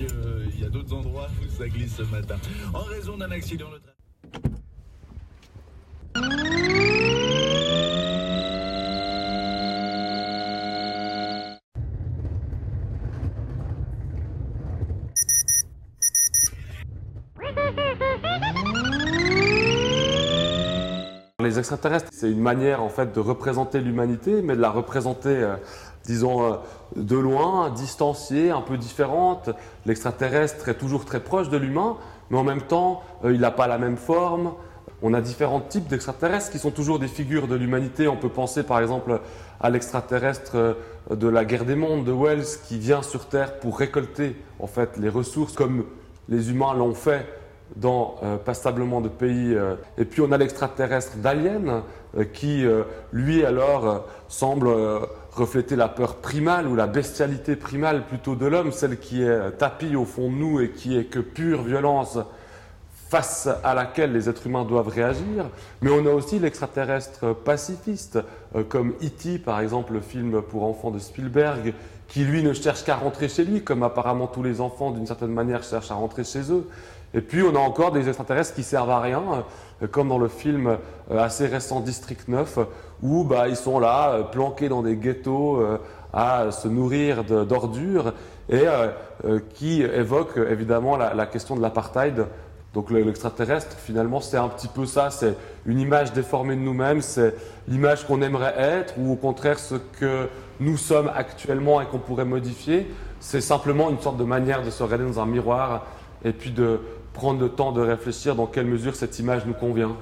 euh, il y a d'autres endroits où ça glisse ce matin. En raison d'un accident, le train... Les extraterrestres, c'est une manière en fait de représenter l'humanité, mais de la représenter, euh, disons, euh, de loin, distanciée, un peu différente. L'extraterrestre est toujours très proche de l'humain, mais en même temps, euh, il n'a pas la même forme. On a différents types d'extraterrestres qui sont toujours des figures de l'humanité. On peut penser par exemple à l'extraterrestre de la guerre des mondes de Wells qui vient sur Terre pour récolter en fait les ressources comme les humains l'ont fait dans euh, passablement de pays. euh. Et puis on a l'extraterrestre d'Alien euh, qui, euh, lui alors, euh, semble euh, refléter la peur primale ou la bestialité primale plutôt de l'homme, celle qui est euh, tapie au fond de nous et qui est que pure violence face à laquelle les êtres humains doivent réagir. Mais on a aussi l'extraterrestre pacifiste, euh, comme E.T. par exemple, le film pour enfants de Spielberg, qui lui ne cherche qu'à rentrer chez lui, comme apparemment tous les enfants d'une certaine manière cherchent à rentrer chez eux. Et puis on a encore des extraterrestres qui servent à rien, euh, comme dans le film euh, assez récent District 9, où bah, ils sont là, planqués dans des ghettos, à se nourrir d'ordures, et qui évoquent euh, évidemment la question de l'apartheid. Donc le- l'extraterrestre, finalement, c'est un petit peu ça, c'est une image déformée de nous-mêmes, c'est l'image qu'on aimerait être, ou au contraire ce que nous sommes actuellement et qu'on pourrait modifier. C'est simplement une sorte de manière de se regarder dans un miroir et puis de prendre le temps de réfléchir dans quelle mesure cette image nous convient.